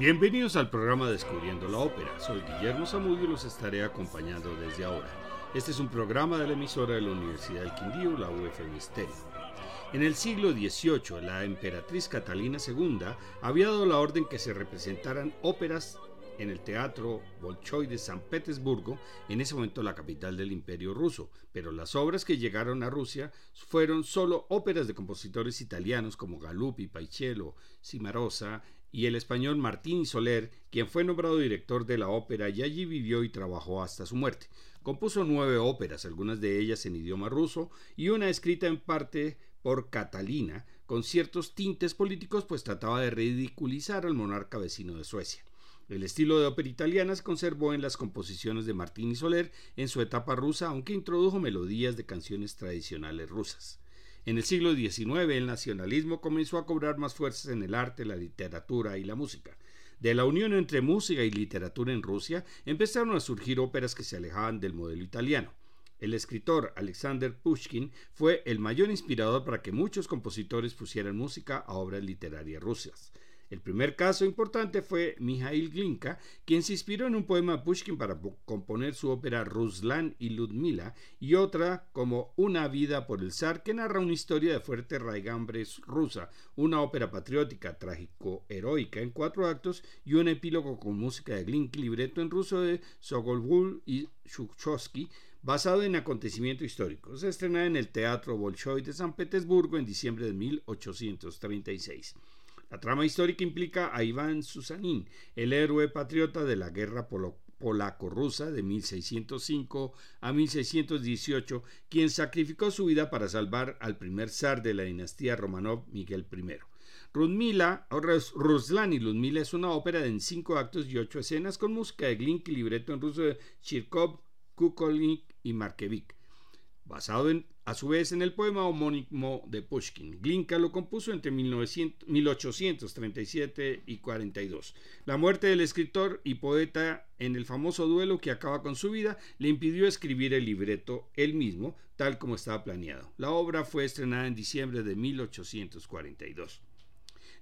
Bienvenidos al programa Descubriendo la Ópera. Soy Guillermo Zamudio y los estaré acompañando desde ahora. Este es un programa de la emisora de la Universidad del Quindío, la UF Misterio. En el siglo XVIII, la emperatriz Catalina II había dado la orden que se representaran óperas en el Teatro Bolshoi de San Petersburgo, en ese momento la capital del Imperio ruso, pero las obras que llegaron a Rusia fueron solo óperas de compositores italianos como Galuppi, Paisiello, Cimarosa y el español Martín Soler, quien fue nombrado director de la ópera y allí vivió y trabajó hasta su muerte. Compuso nueve óperas, algunas de ellas en idioma ruso, y una escrita en parte por Catalina, con ciertos tintes políticos, pues trataba de ridiculizar al monarca vecino de Suecia. El estilo de ópera italiana se conservó en las composiciones de Martín y Soler en su etapa rusa, aunque introdujo melodías de canciones tradicionales rusas. En el siglo XIX el nacionalismo comenzó a cobrar más fuerzas en el arte, la literatura y la música. De la unión entre música y literatura en Rusia empezaron a surgir óperas que se alejaban del modelo italiano. El escritor Alexander Pushkin fue el mayor inspirador para que muchos compositores pusieran música a obras literarias rusas. El primer caso importante fue Mikhail Glinka, quien se inspiró en un poema de Pushkin para componer su ópera Ruslan y Ludmila, y otra como Una vida por el zar, que narra una historia de fuerte raigambre rusa, una ópera patriótica, trágico-heroica en cuatro actos y un epílogo con música de Glinka, libreto en ruso de Sogolbul y Shukovsky, basado en acontecimiento histórico. Se estrenó en el Teatro Bolshoi de San Petersburgo en diciembre de 1836. La trama histórica implica a Iván Susanín, el héroe patriota de la guerra polaco-rusa de 1605 a 1618, quien sacrificó su vida para salvar al primer zar de la dinastía Romanov, Miguel I. Rudmila, Ruslan y Ludmila es una ópera en cinco actos y ocho escenas con música de Glink y libreto en ruso de Chirkov, Kukolnik y Markevik basado en, a su vez en el poema homónimo de Pushkin. Glinka lo compuso entre 1837 y 42. La muerte del escritor y poeta en el famoso duelo que acaba con su vida le impidió escribir el libreto él mismo, tal como estaba planeado. La obra fue estrenada en diciembre de 1842.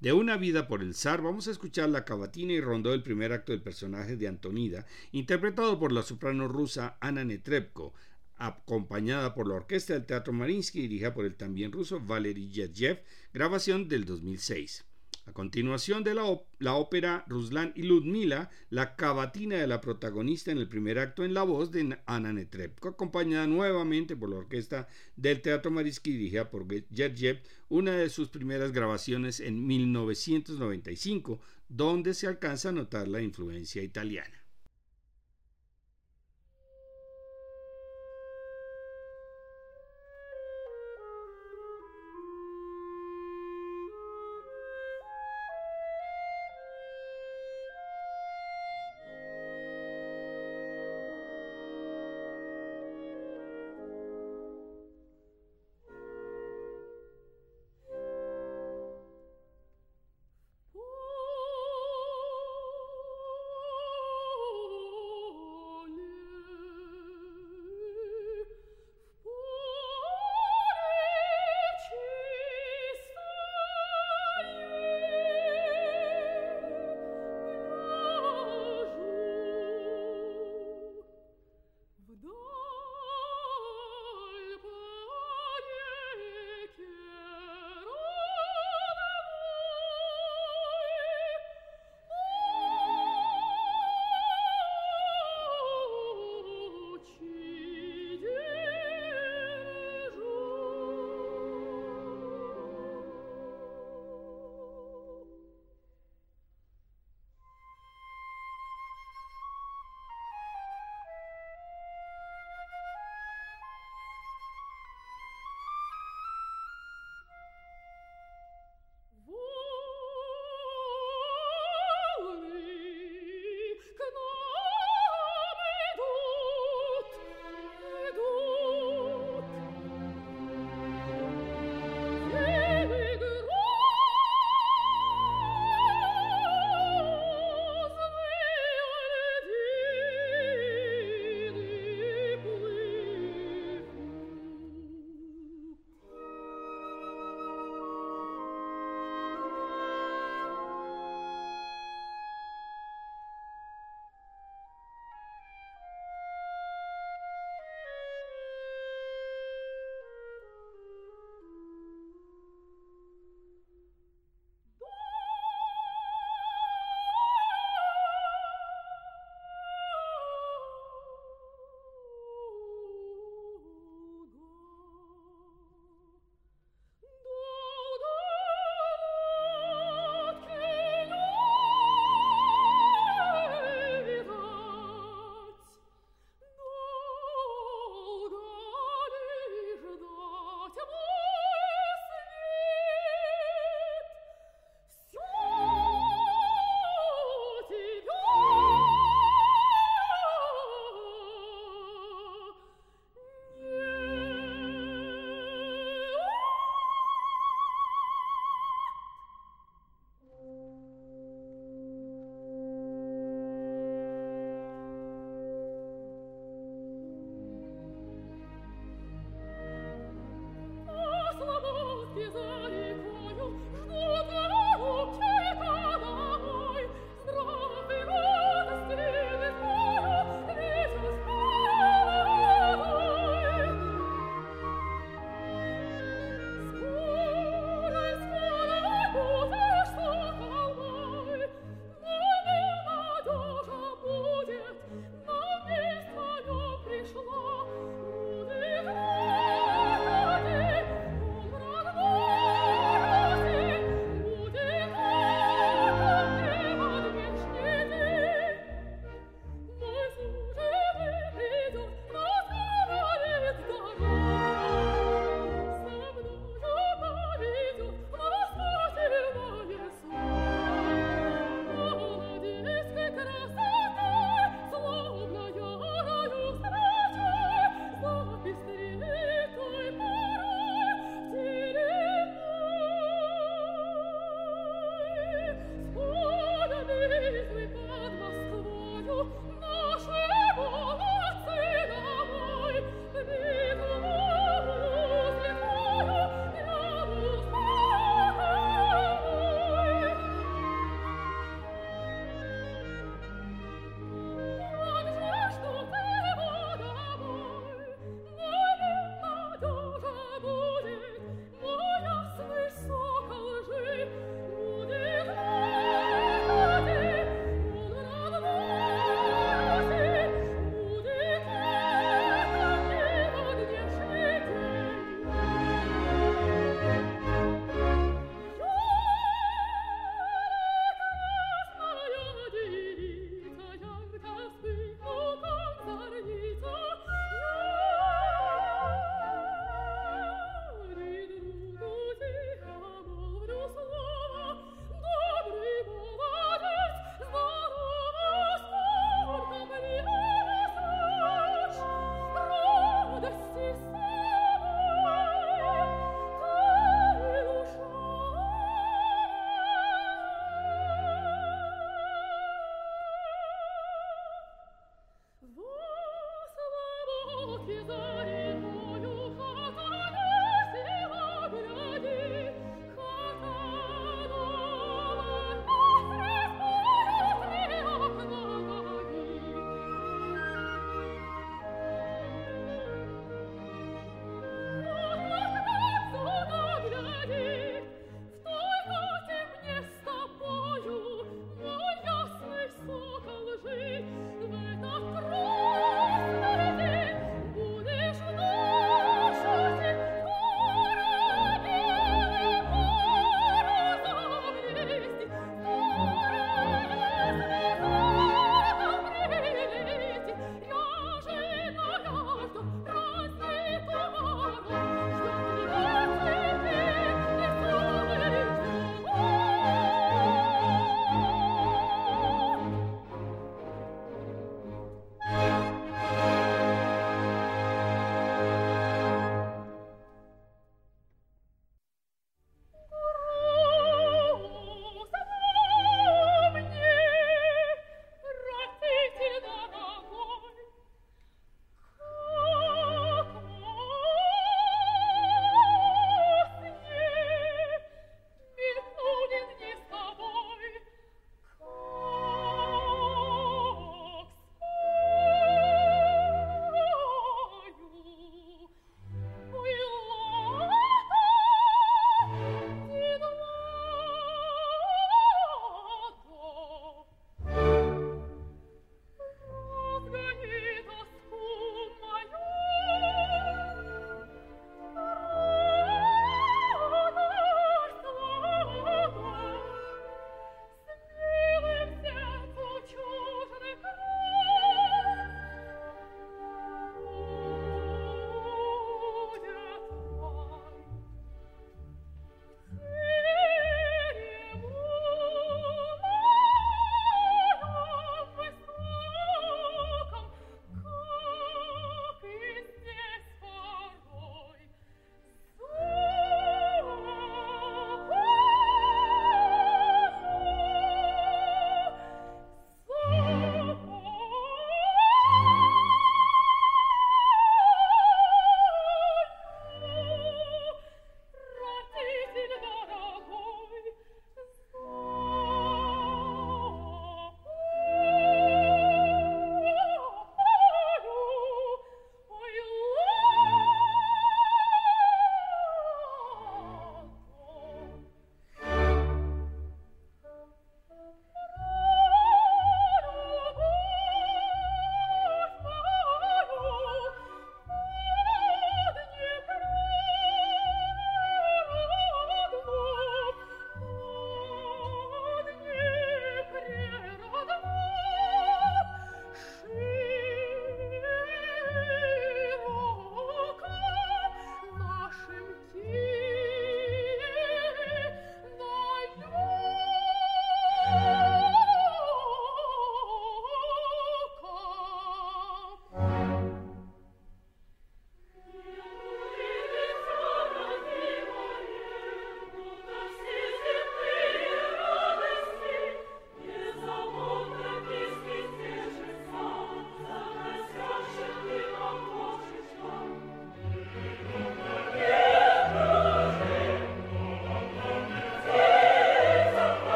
De una vida por el zar vamos a escuchar la cavatina y rondó del primer acto del personaje de Antonida, interpretado por la soprano rusa Anna Netrebko, acompañada por la Orquesta del Teatro Marinsky, dirigida por el también ruso Valery Yevyev, grabación del 2006. A continuación de la, la, ópera Ruslan y Ludmila, la cavatina de la protagonista en el primer acto en la voz de Ana Netrebko, acompañada nuevamente por la orquesta del Teatro Marinsky dirigida por Yevyev, una de sus primeras grabaciones en 1995, donde se alcanza a notar la influencia italiana.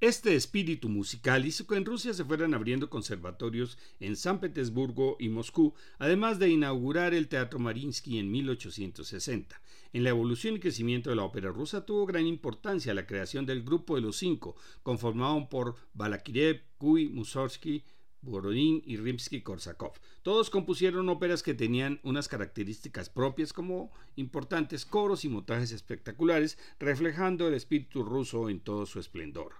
Este espíritu musical hizo que en Rusia se fueran abriendo conservatorios en San Petersburgo y Moscú, además de inaugurar el Teatro Marinsky en 1860. En la evolución y crecimiento de la ópera rusa tuvo gran importancia la creación del Grupo de los Cinco, conformado por Balakirev, Kuy, Mussorgsky, Borodin y Rimsky-Korsakov. Todos compusieron óperas que tenían unas características propias como importantes coros y montajes espectaculares, reflejando el espíritu ruso en todo su esplendor.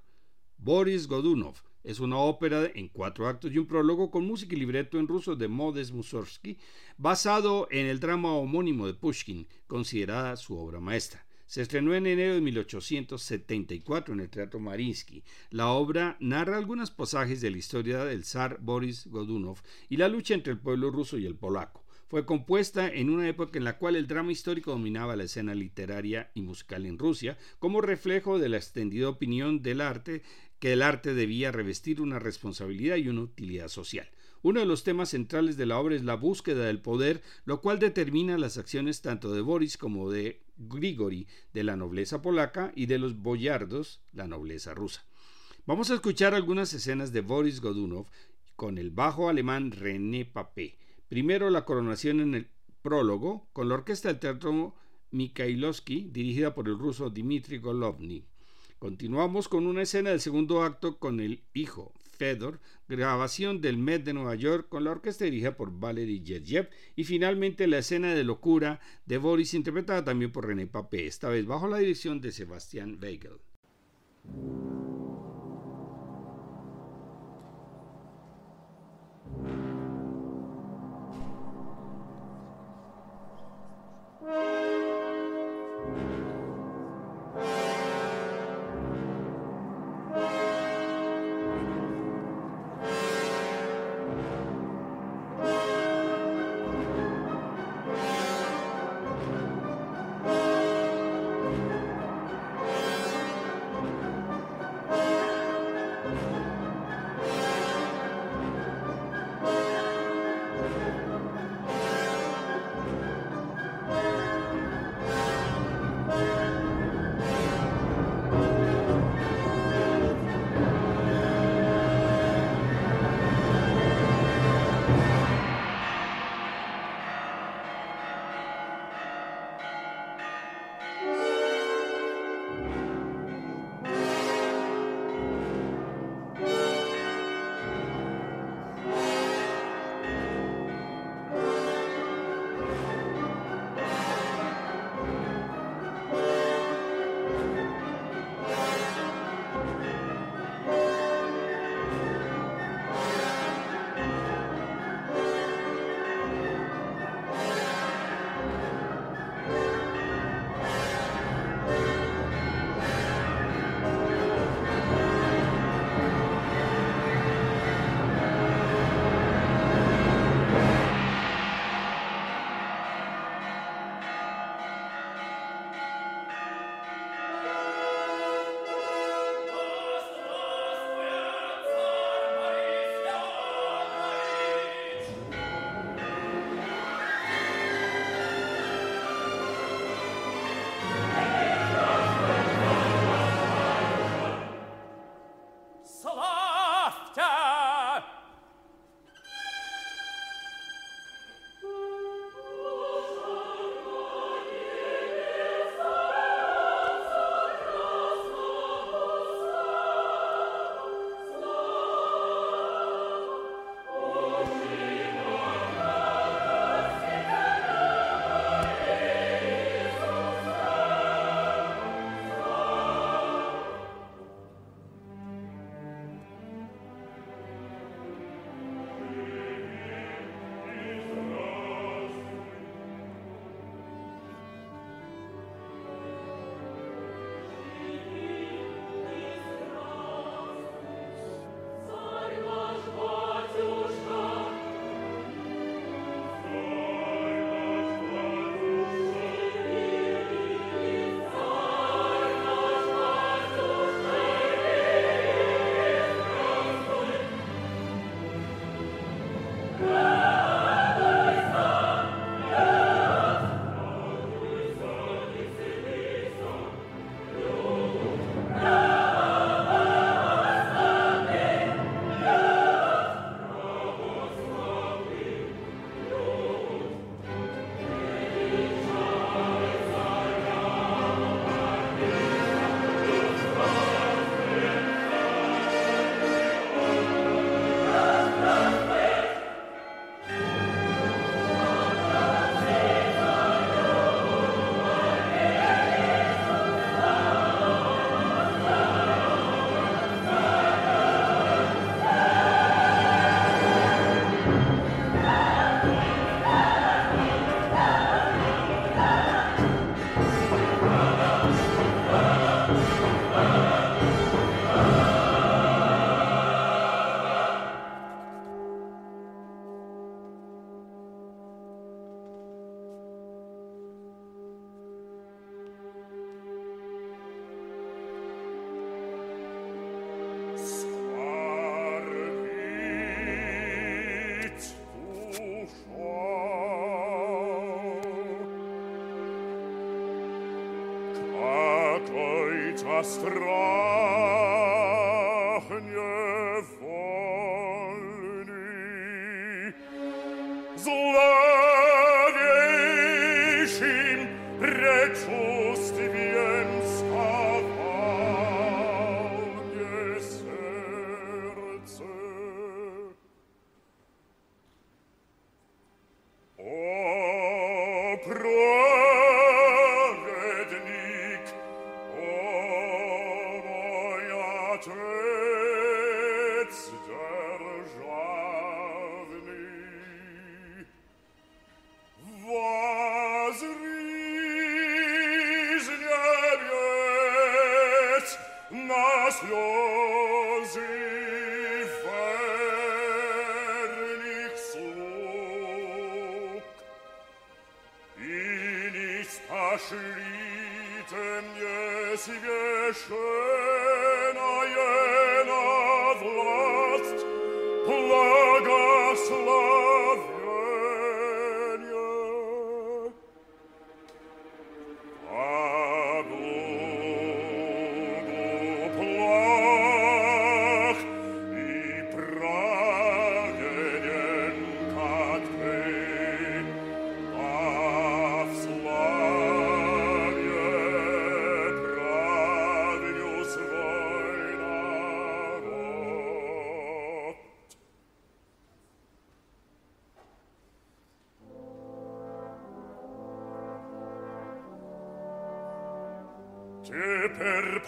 Boris Godunov es una ópera en cuatro actos y un prólogo con música y libreto en ruso de Modest Mussorgsky, basado en el drama homónimo de Pushkin, considerada su obra maestra. Se estrenó en enero de 1874 en el Teatro Marinsky. La obra narra algunos pasajes de la historia del zar Boris Godunov y la lucha entre el pueblo ruso y el polaco. Fue compuesta en una época en la cual el drama histórico dominaba la escena literaria y musical en Rusia, como reflejo de la extendida opinión del arte que el arte debía revestir una responsabilidad y una utilidad social. Uno de los temas centrales de la obra es la búsqueda del poder, lo cual determina las acciones tanto de Boris como de Grigori, de la nobleza polaca, y de los boyardos, la nobleza rusa. Vamos a escuchar algunas escenas de Boris Godunov con el bajo alemán René Papé. Primero la coronación en el prólogo con la orquesta del teatro Mikhailovsky, dirigida por el ruso Dmitry Golovny. Continuamos con una escena del segundo acto con el hijo, Fedor, grabación del Met de Nueva York con la orquesta dirigida por Valery Gergiev y finalmente la escena de locura de Boris interpretada también por René Papé, esta vez bajo la dirección de Sebastián Weigel.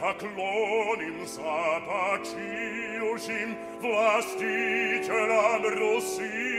поклоним за почившим властителям Руси.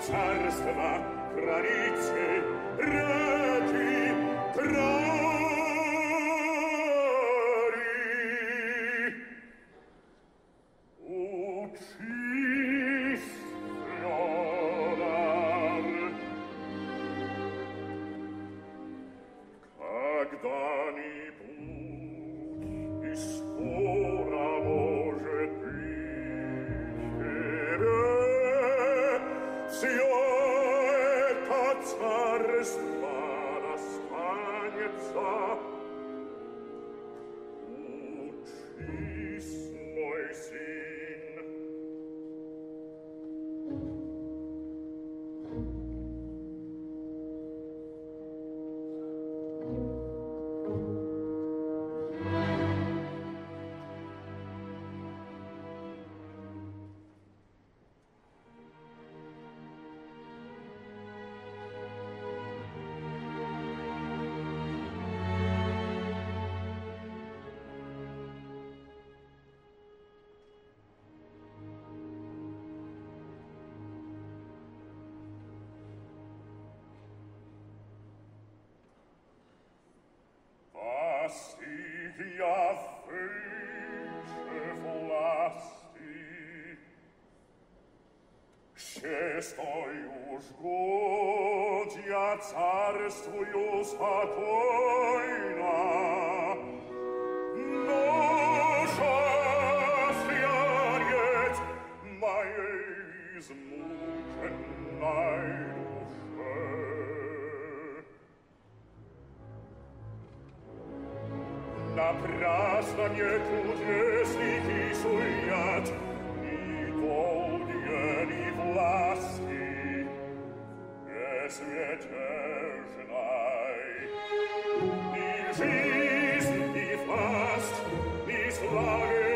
царства, храните, ради, правды. via fece volasti. Шестой уж год я царствую спокойно la prasna quietud esti suiat, ni gaudie ni vlasti, es eternae. Ni gis, ni fast, ni slage,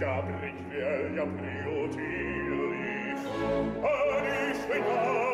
Я приквель, я ani их.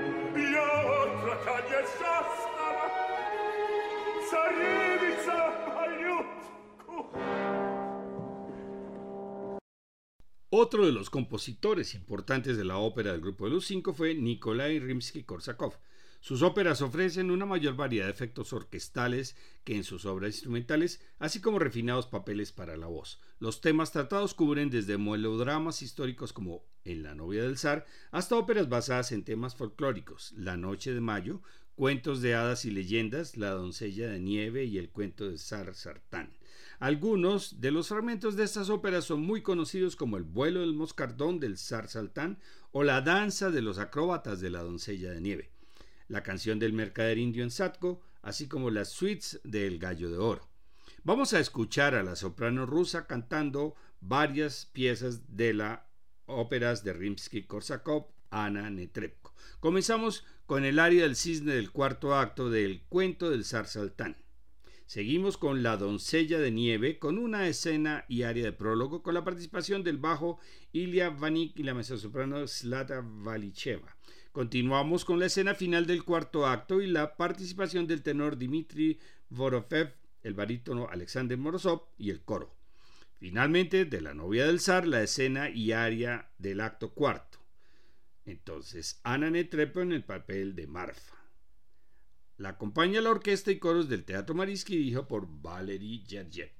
Otro de los compositores importantes de la ópera del grupo de los cinco fue Nikolai Rimsky-Korsakov. Sus óperas ofrecen una mayor variedad de efectos orquestales que en sus obras instrumentales, así como refinados papeles para la voz. Los temas tratados cubren desde melodramas históricos como En la novia del zar hasta óperas basadas en temas folclóricos, La noche de mayo, cuentos de hadas y leyendas, La doncella de nieve y el cuento de Zar Sartán. Algunos de los fragmentos de estas óperas son muy conocidos como El vuelo del moscardón del zar Saltán o La danza de los acróbatas de la doncella de nieve, la canción del mercader indio en Satko, así como las suites del gallo de oro. Vamos a escuchar a la soprano rusa cantando varias piezas de las óperas de Rimsky-Korsakov, Ana Netrebko. Comenzamos con el aria del cisne del cuarto acto del cuento del zar Saltán. Seguimos con La doncella de nieve, con una escena y área de prólogo, con la participación del bajo Ilya Vanik y la mezzosoprano Slata Valicheva. Continuamos con la escena final del cuarto acto y la participación del tenor Dmitry Vorofev, el barítono Alexander Morozov y el coro. Finalmente, de la novia del zar, la escena y área del acto cuarto. Entonces, Ana Netrepo en el papel de Marfa. La acompaña la orquesta y coros del Teatro Mariski dijo por Valery Gergiev.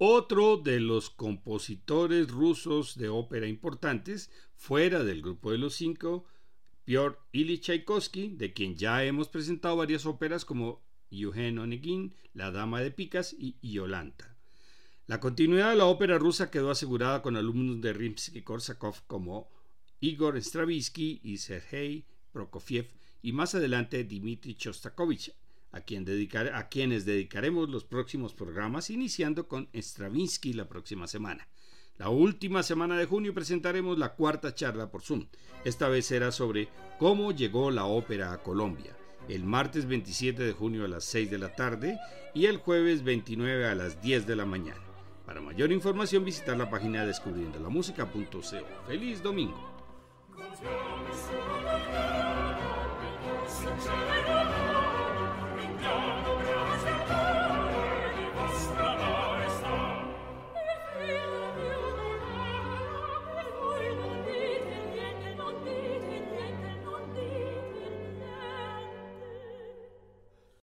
Otro de los compositores rusos de ópera importantes, fuera del grupo de los cinco, Piotr Ilyich Tchaikovsky, de quien ya hemos presentado varias óperas como Eugen Onegin, La Dama de Picas y Yolanta. La continuidad de la ópera rusa quedó asegurada con alumnos de Rimsky-Korsakov como Igor Stravinsky y Sergei Prokofiev y más adelante Dmitri Shostakovich, a, quien a quienes dedicaremos los próximos programas, iniciando con Stravinsky la próxima semana. La última semana de junio presentaremos la cuarta charla por Zoom. Esta vez será sobre cómo llegó la ópera a Colombia, el martes 27 de junio a las 6 de la tarde y el jueves 29 a las 10 de la mañana. Para mayor información visitar la página descubriendolamusica.co. ¡Feliz domingo!